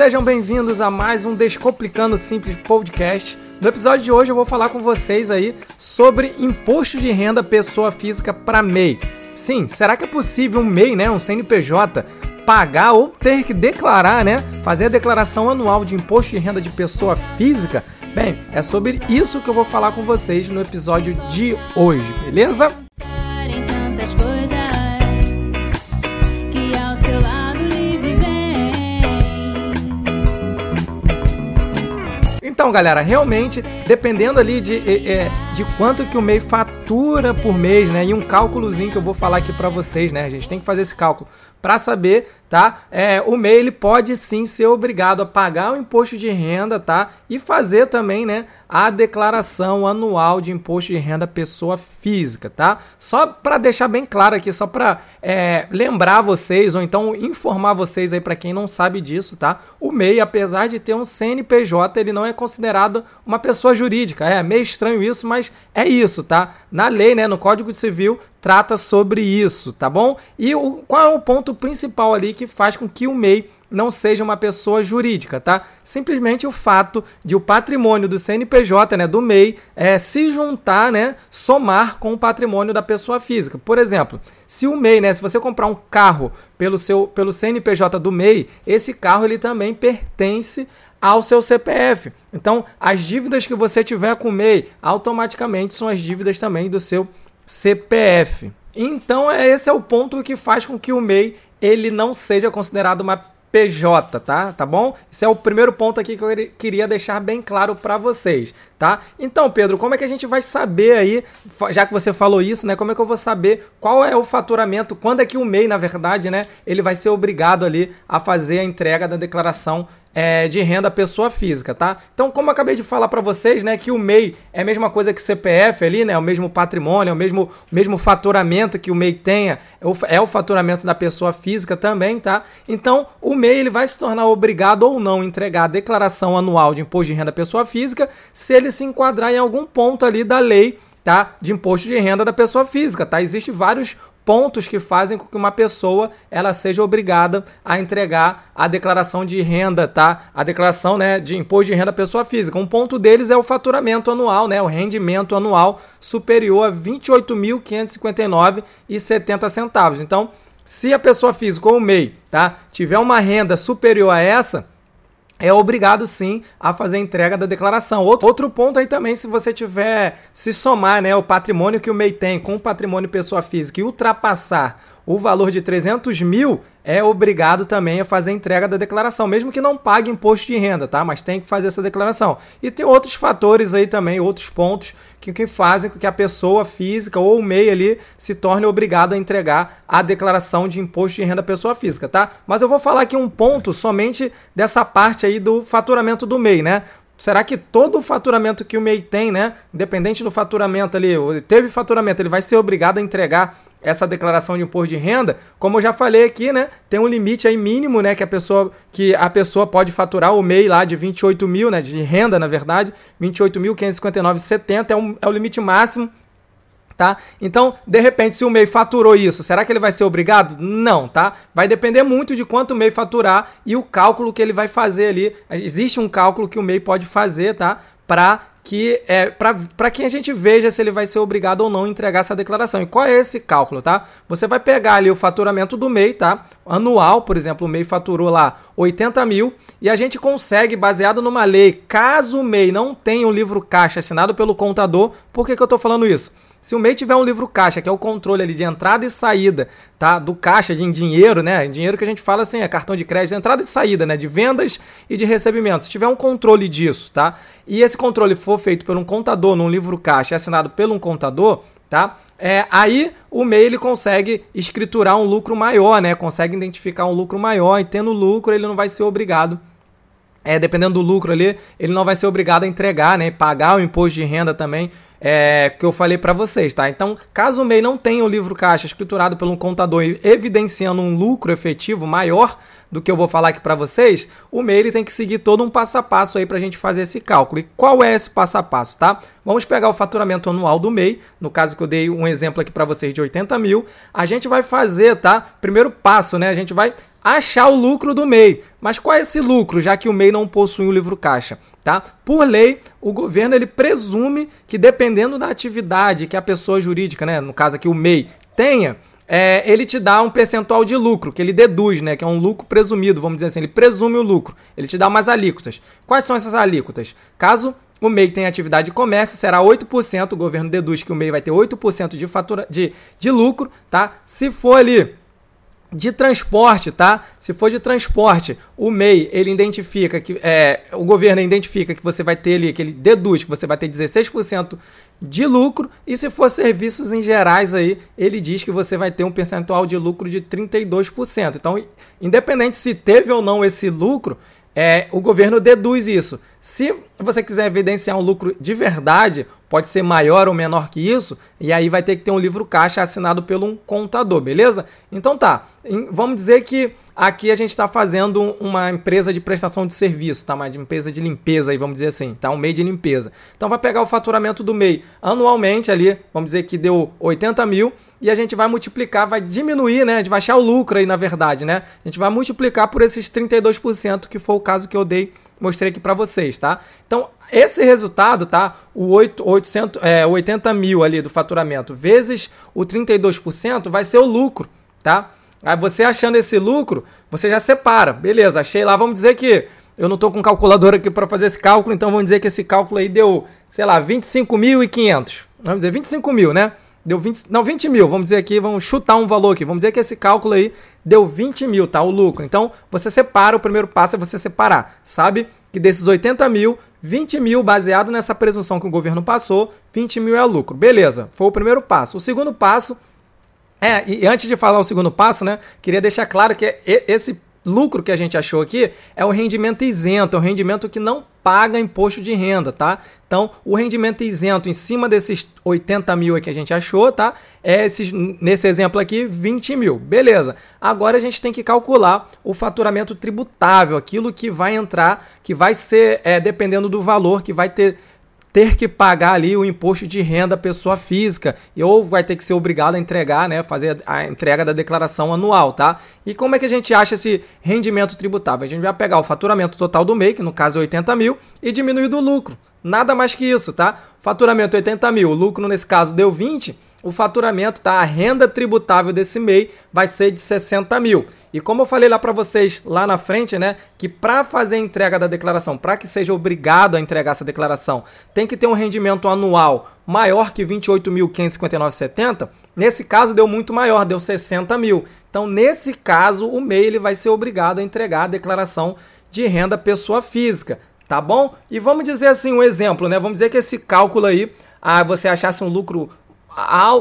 Sejam bem-vindos a mais um Descomplicando Simples Podcast. No episódio de hoje eu vou falar com vocês aí sobre imposto de renda pessoa física para MEI. Sim, será que é possível um MEI, né, um CNPJ, pagar ou ter que declarar, né, fazer a declaração anual de imposto de renda de pessoa física? Bem, é sobre isso que eu vou falar com vocês no episódio de hoje, beleza? Então, galera, realmente, dependendo ali de, é, de quanto que o MEI fatura por mês, né? E um cálculozinho que eu vou falar aqui para vocês, né? A gente tem que fazer esse cálculo para saber tá? É, o MEI ele pode sim ser obrigado a pagar o imposto de renda, tá? E fazer também, né, a declaração anual de imposto de renda pessoa física, tá? Só para deixar bem claro aqui, só para é, lembrar vocês ou então informar vocês aí para quem não sabe disso, tá? O MEI, apesar de ter um CNPJ, ele não é considerado uma pessoa jurídica. É meio estranho isso, mas é isso, tá? Na lei, né, no Código Civil trata sobre isso, tá bom? E o, qual é o ponto principal ali que faz com que o MEI não seja uma pessoa jurídica, tá? Simplesmente o fato de o patrimônio do CNPJ, né, do MEI, é, se juntar, né, somar com o patrimônio da pessoa física. Por exemplo, se o MEI, né, se você comprar um carro pelo seu pelo CNPJ do MEI, esse carro ele também pertence ao seu CPF. Então, as dívidas que você tiver com o MEI automaticamente são as dívidas também do seu CPF. Então, é, esse é o ponto que faz com que o MEI ele não seja considerado uma PJ, tá? Tá bom? Esse é o primeiro ponto aqui que eu queria deixar bem claro para vocês, tá? Então, Pedro, como é que a gente vai saber aí, já que você falou isso, né? Como é que eu vou saber qual é o faturamento, quando é que o MEI, na verdade, né, ele vai ser obrigado ali a fazer a entrega da declaração é, de renda pessoa física, tá? Então, como eu acabei de falar para vocês, né, que o MEI é a mesma coisa que o CPF ali, né, é o mesmo patrimônio, é o mesmo, mesmo faturamento que o MEI tenha, é o, é o faturamento da pessoa física também, tá? Então, o MEI ele vai se tornar obrigado ou não entregar a declaração anual de imposto de renda pessoa física se ele se enquadrar em algum ponto ali da lei tá? De imposto de renda da pessoa física, tá? Existem vários pontos que fazem com que uma pessoa ela seja obrigada a entregar a declaração de renda, tá? A declaração, né, de imposto de renda pessoa física. Um ponto deles é o faturamento anual, né, o rendimento anual superior a 28.559,70 centavos. Então, se a pessoa física ou o MEI, tá, tiver uma renda superior a essa, é obrigado sim a fazer a entrega da declaração. Outro, outro ponto aí também, se você tiver se somar né, o patrimônio que o MEI tem com o patrimônio pessoa física e ultrapassar o valor de 300 mil, é obrigado também a fazer a entrega da declaração, mesmo que não pague imposto de renda, tá? Mas tem que fazer essa declaração. E tem outros fatores aí também, outros pontos que, que fazem com que a pessoa física ou o MEI ali se torne obrigado a entregar a declaração de imposto de renda pessoa física, tá? Mas eu vou falar aqui um ponto somente dessa parte aí do faturamento do MEI, né? Será que todo o faturamento que o MEI tem, né? Independente do faturamento ali, teve faturamento, ele vai ser obrigado a entregar essa declaração de imposto de renda? Como eu já falei aqui, né? Tem um limite aí mínimo, né? Que a pessoa, que a pessoa pode faturar o MEI lá de 28 mil, né? De renda, na verdade, 28.559,70 é, um, é o limite máximo tá? Então, de repente, se o MEI faturou isso, será que ele vai ser obrigado? Não, tá? Vai depender muito de quanto o MEI faturar e o cálculo que ele vai fazer ali. Existe um cálculo que o MEI pode fazer, tá? Para que é para que a gente veja se ele vai ser obrigado ou não a entregar essa declaração. E qual é esse cálculo, tá? Você vai pegar ali o faturamento do MEI, tá? Anual, por exemplo, o MEI faturou lá 80 mil e a gente consegue, baseado numa lei, caso o MEI não tenha um livro caixa assinado pelo contador, por que, que eu estou falando isso? Se o MEI tiver um livro caixa, que é o controle ali de entrada e saída, tá? Do caixa de dinheiro, né? Dinheiro que a gente fala assim, é cartão de crédito, entrada e saída, né? De vendas e de recebimento. Se tiver um controle disso, tá? E esse controle for feito por um contador num livro caixa assinado por um contador, tá? É, aí o MEI ele consegue escriturar um lucro maior, né? Consegue identificar um lucro maior e tendo lucro ele não vai ser obrigado é, dependendo do lucro ali, ele não vai ser obrigado a entregar, né? Pagar o imposto de renda também é, que eu falei para vocês, tá? Então, caso o MEI não tenha o livro caixa escriturado pelo contador evidenciando um lucro efetivo maior do que eu vou falar aqui para vocês, o MEI ele tem que seguir todo um passo a passo aí para a gente fazer esse cálculo. E qual é esse passo a passo, tá? Vamos pegar o faturamento anual do MEI, no caso que eu dei um exemplo aqui para vocês de 80 mil. A gente vai fazer, tá? Primeiro passo, né? A gente vai achar o lucro do MEI. Mas qual é esse lucro, já que o MEI não possui o livro caixa? Tá? Por lei, o governo ele presume que dependendo da atividade que a pessoa jurídica, né, no caso aqui o MEI, tenha, é, ele te dá um percentual de lucro, que ele deduz, né? Que é um lucro presumido, vamos dizer assim, ele presume o lucro. Ele te dá umas alíquotas. Quais são essas alíquotas? Caso o MEI tenha atividade de comércio, será 8%, o governo deduz que o MEI vai ter 8% de, fatura, de, de lucro, tá? Se for ali de transporte, tá? Se for de transporte, o MEI, ele identifica que é, o governo identifica que você vai ter ali, que ele deduz que você vai ter 16% de lucro, e se for serviços em gerais aí, ele diz que você vai ter um percentual de lucro de 32%. Então, independente se teve ou não esse lucro, é, o governo deduz isso. Se você quiser evidenciar um lucro de verdade, pode ser maior ou menor que isso, e aí vai ter que ter um livro caixa assinado por um contador, beleza? Então tá, vamos dizer que aqui a gente está fazendo uma empresa de prestação de serviço, tá? Uma empresa de limpeza aí, vamos dizer assim, tá? Um MEI de limpeza. Então vai pegar o faturamento do MEI anualmente ali, vamos dizer que deu 80 mil, e a gente vai multiplicar, vai diminuir, né? A gente vai achar o lucro aí, na verdade, né? A gente vai multiplicar por esses 32%, que foi o caso que eu dei mostrei aqui para vocês, tá? Então, esse resultado, tá? O 8, 800, é, 80 mil ali do faturamento vezes o 32% vai ser o lucro, tá? Aí você achando esse lucro, você já separa. Beleza, achei lá, vamos dizer que eu não estou com calculadora aqui para fazer esse cálculo, então vamos dizer que esse cálculo aí deu, sei lá, 25.500. Vamos dizer 25 mil, né? Deu 20, não, 20 mil, vamos dizer aqui, vamos chutar um valor aqui. Vamos dizer que esse cálculo aí deu 20 mil, tá? O lucro. Então, você separa, o primeiro passo é você separar. Sabe que desses 80 mil, 20 mil, baseado nessa presunção que o governo passou, 20 mil é lucro. Beleza, foi o primeiro passo. O segundo passo, é, e antes de falar o segundo passo, né, queria deixar claro que esse lucro que a gente achou aqui é um rendimento isento, é um rendimento que não paga imposto de renda, tá? Então, o rendimento isento em cima desses 80 mil que a gente achou, tá? É esses, nesse exemplo aqui, 20 mil. Beleza. Agora a gente tem que calcular o faturamento tributável, aquilo que vai entrar, que vai ser, é, dependendo do valor, que vai ter ter que pagar ali o imposto de renda pessoa física ou vai ter que ser obrigado a entregar, né, fazer a entrega da declaração anual, tá? E como é que a gente acha esse rendimento tributável? A gente vai pegar o faturamento total do MEI, que no caso é 80 mil, e diminuir do lucro. Nada mais que isso, tá? Faturamento 80 mil, o lucro nesse caso deu 20, o faturamento, tá? A renda tributável desse MEI vai ser de 60 mil. E como eu falei lá para vocês lá na frente, né, que para fazer a entrega da declaração, para que seja obrigado a entregar essa declaração, tem que ter um rendimento anual maior que 28.559,70. Nesse caso deu muito maior, deu 60 mil. Então nesse caso o MEI ele vai ser obrigado a entregar a declaração de renda pessoa física, tá bom? E vamos dizer assim um exemplo, né? Vamos dizer que esse cálculo aí, ah, você achasse um lucro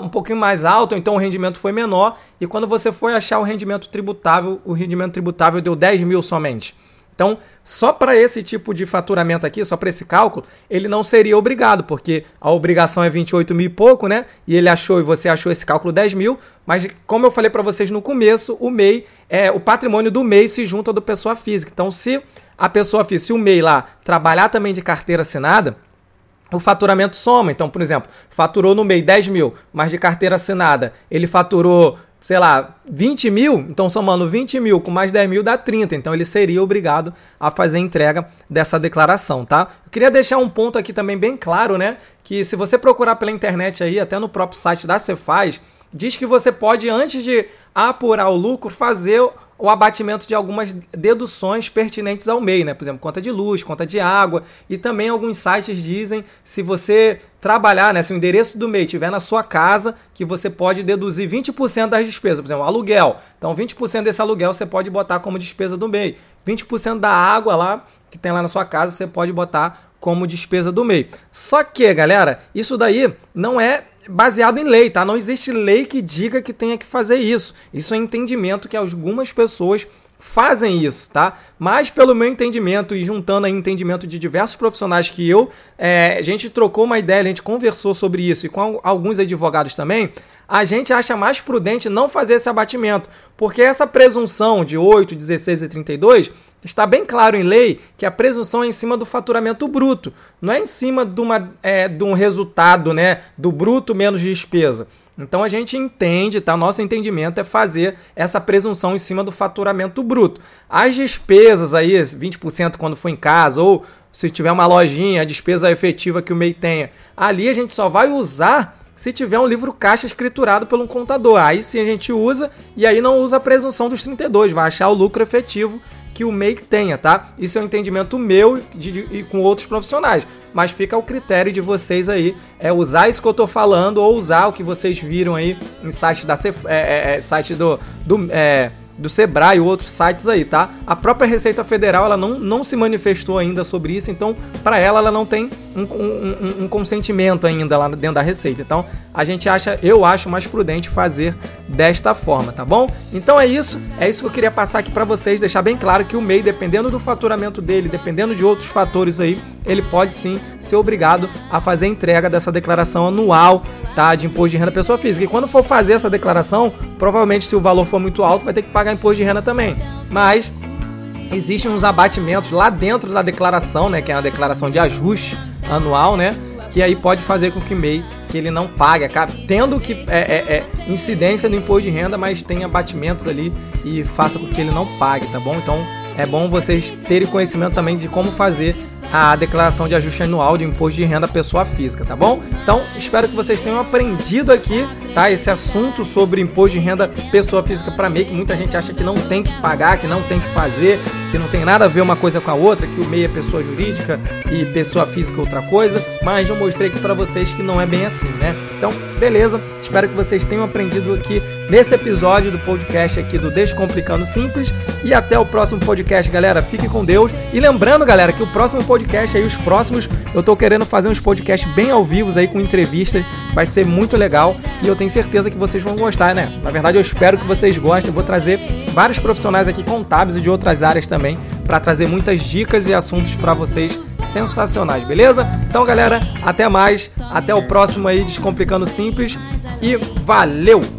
um pouquinho mais alto, então o rendimento foi menor, e quando você foi achar o rendimento tributável, o rendimento tributável deu 10 mil somente. Então, só para esse tipo de faturamento aqui, só para esse cálculo, ele não seria obrigado, porque a obrigação é 28 mil e pouco, né? E ele achou e você achou esse cálculo 10 mil, mas como eu falei para vocês no começo, o MEI, é, o patrimônio do MEI se junta do pessoa física. Então, se a pessoa física, se o MEI lá trabalhar também de carteira assinada, o faturamento soma. Então, por exemplo, faturou no mês 10 mil, mas de carteira assinada ele faturou, sei lá, 20 mil. Então, somando 20 mil com mais 10 mil dá 30. Então, ele seria obrigado a fazer a entrega dessa declaração, tá? Eu queria deixar um ponto aqui também bem claro, né? Que se você procurar pela internet aí, até no próprio site da Cefaz, diz que você pode, antes de apurar o lucro, fazer o abatimento de algumas deduções pertinentes ao MEI, né? Por exemplo, conta de luz, conta de água, e também alguns sites dizem se você trabalhar, né, se o endereço do MEI estiver na sua casa, que você pode deduzir 20% das despesas, por exemplo, aluguel. Então, 20% desse aluguel você pode botar como despesa do MEI. 20% da água lá que tem lá na sua casa, você pode botar como despesa do MEI. Só que, galera, isso daí não é baseado em lei, tá? Não existe lei que diga que tenha que fazer isso. Isso é entendimento que algumas pessoas fazem isso, tá? Mas pelo meu entendimento e juntando aí entendimento de diversos profissionais que eu, é, a gente trocou uma ideia, a gente conversou sobre isso e com alguns advogados também, a gente acha mais prudente não fazer esse abatimento, porque essa presunção de 8, 16 e 32 está bem claro em lei que a presunção é em cima do faturamento bruto, não é em cima de, uma, é, de um resultado né, do bruto menos despesa. Então a gente entende, tá? Nosso entendimento é fazer essa presunção em cima do faturamento bruto. As despesas aí, 20% quando for em casa, ou se tiver uma lojinha, a despesa efetiva que o MEI tenha, ali a gente só vai usar se tiver um livro caixa escriturado por um contador. Aí sim a gente usa e aí não usa a presunção dos 32, vai achar o lucro efetivo que o MEI tenha, tá? Isso é um entendimento meu de, de, e com outros profissionais. Mas fica ao critério de vocês aí, é usar isso que eu tô falando ou usar o que vocês viram aí em site da é, é, é, site do, do é, do Sebrae e outros sites aí, tá? A própria Receita Federal ela não, não se manifestou ainda sobre isso, então para ela ela não tem um, um, um, consentimento ainda lá dentro da Receita. Então a gente acha, eu acho mais prudente fazer desta forma, tá bom? Então é isso, é isso que eu queria passar aqui para vocês, deixar bem claro que o MEI, dependendo do faturamento dele, dependendo de outros fatores aí, ele pode sim ser obrigado a fazer a entrega dessa declaração anual, tá? De imposto de renda pessoa física. E quando for fazer essa declaração, provavelmente se o valor for muito alto, vai ter que pagar pagar imposto de renda também. Mas existem uns abatimentos lá dentro da declaração, né, que é a declaração de ajuste anual, né, que aí pode fazer com que o MEI que ele não pague, acaba tendo que é, é, é, incidência no imposto de renda, mas tem abatimentos ali e faça com que ele não pague, tá bom? Então é bom vocês terem conhecimento também de como fazer a declaração de ajuste anual de imposto de renda pessoa física, tá bom? Então, espero que vocês tenham aprendido aqui, tá? Esse assunto sobre imposto de renda pessoa física para MEI, que muita gente acha que não tem que pagar, que não tem que fazer, que não tem nada a ver uma coisa com a outra, que o MEI é pessoa jurídica e pessoa física é outra coisa, mas eu mostrei aqui para vocês que não é bem assim, né? Então, beleza? Espero que vocês tenham aprendido aqui nesse episódio do podcast aqui do Descomplicando Simples e até o próximo podcast, galera. Fique com Deus. E lembrando, galera, que o próximo podcast aí, os próximos, eu tô querendo fazer uns podcasts bem ao vivo aí com entrevistas. Vai ser muito legal e eu tenho certeza que vocês vão gostar, né? Na verdade, eu espero que vocês gostem. Eu vou trazer vários profissionais aqui contábeis e de outras áreas também para trazer muitas dicas e assuntos para vocês sensacionais, beleza? Então, galera, até mais, até o próximo aí Descomplicando Simples e valeu!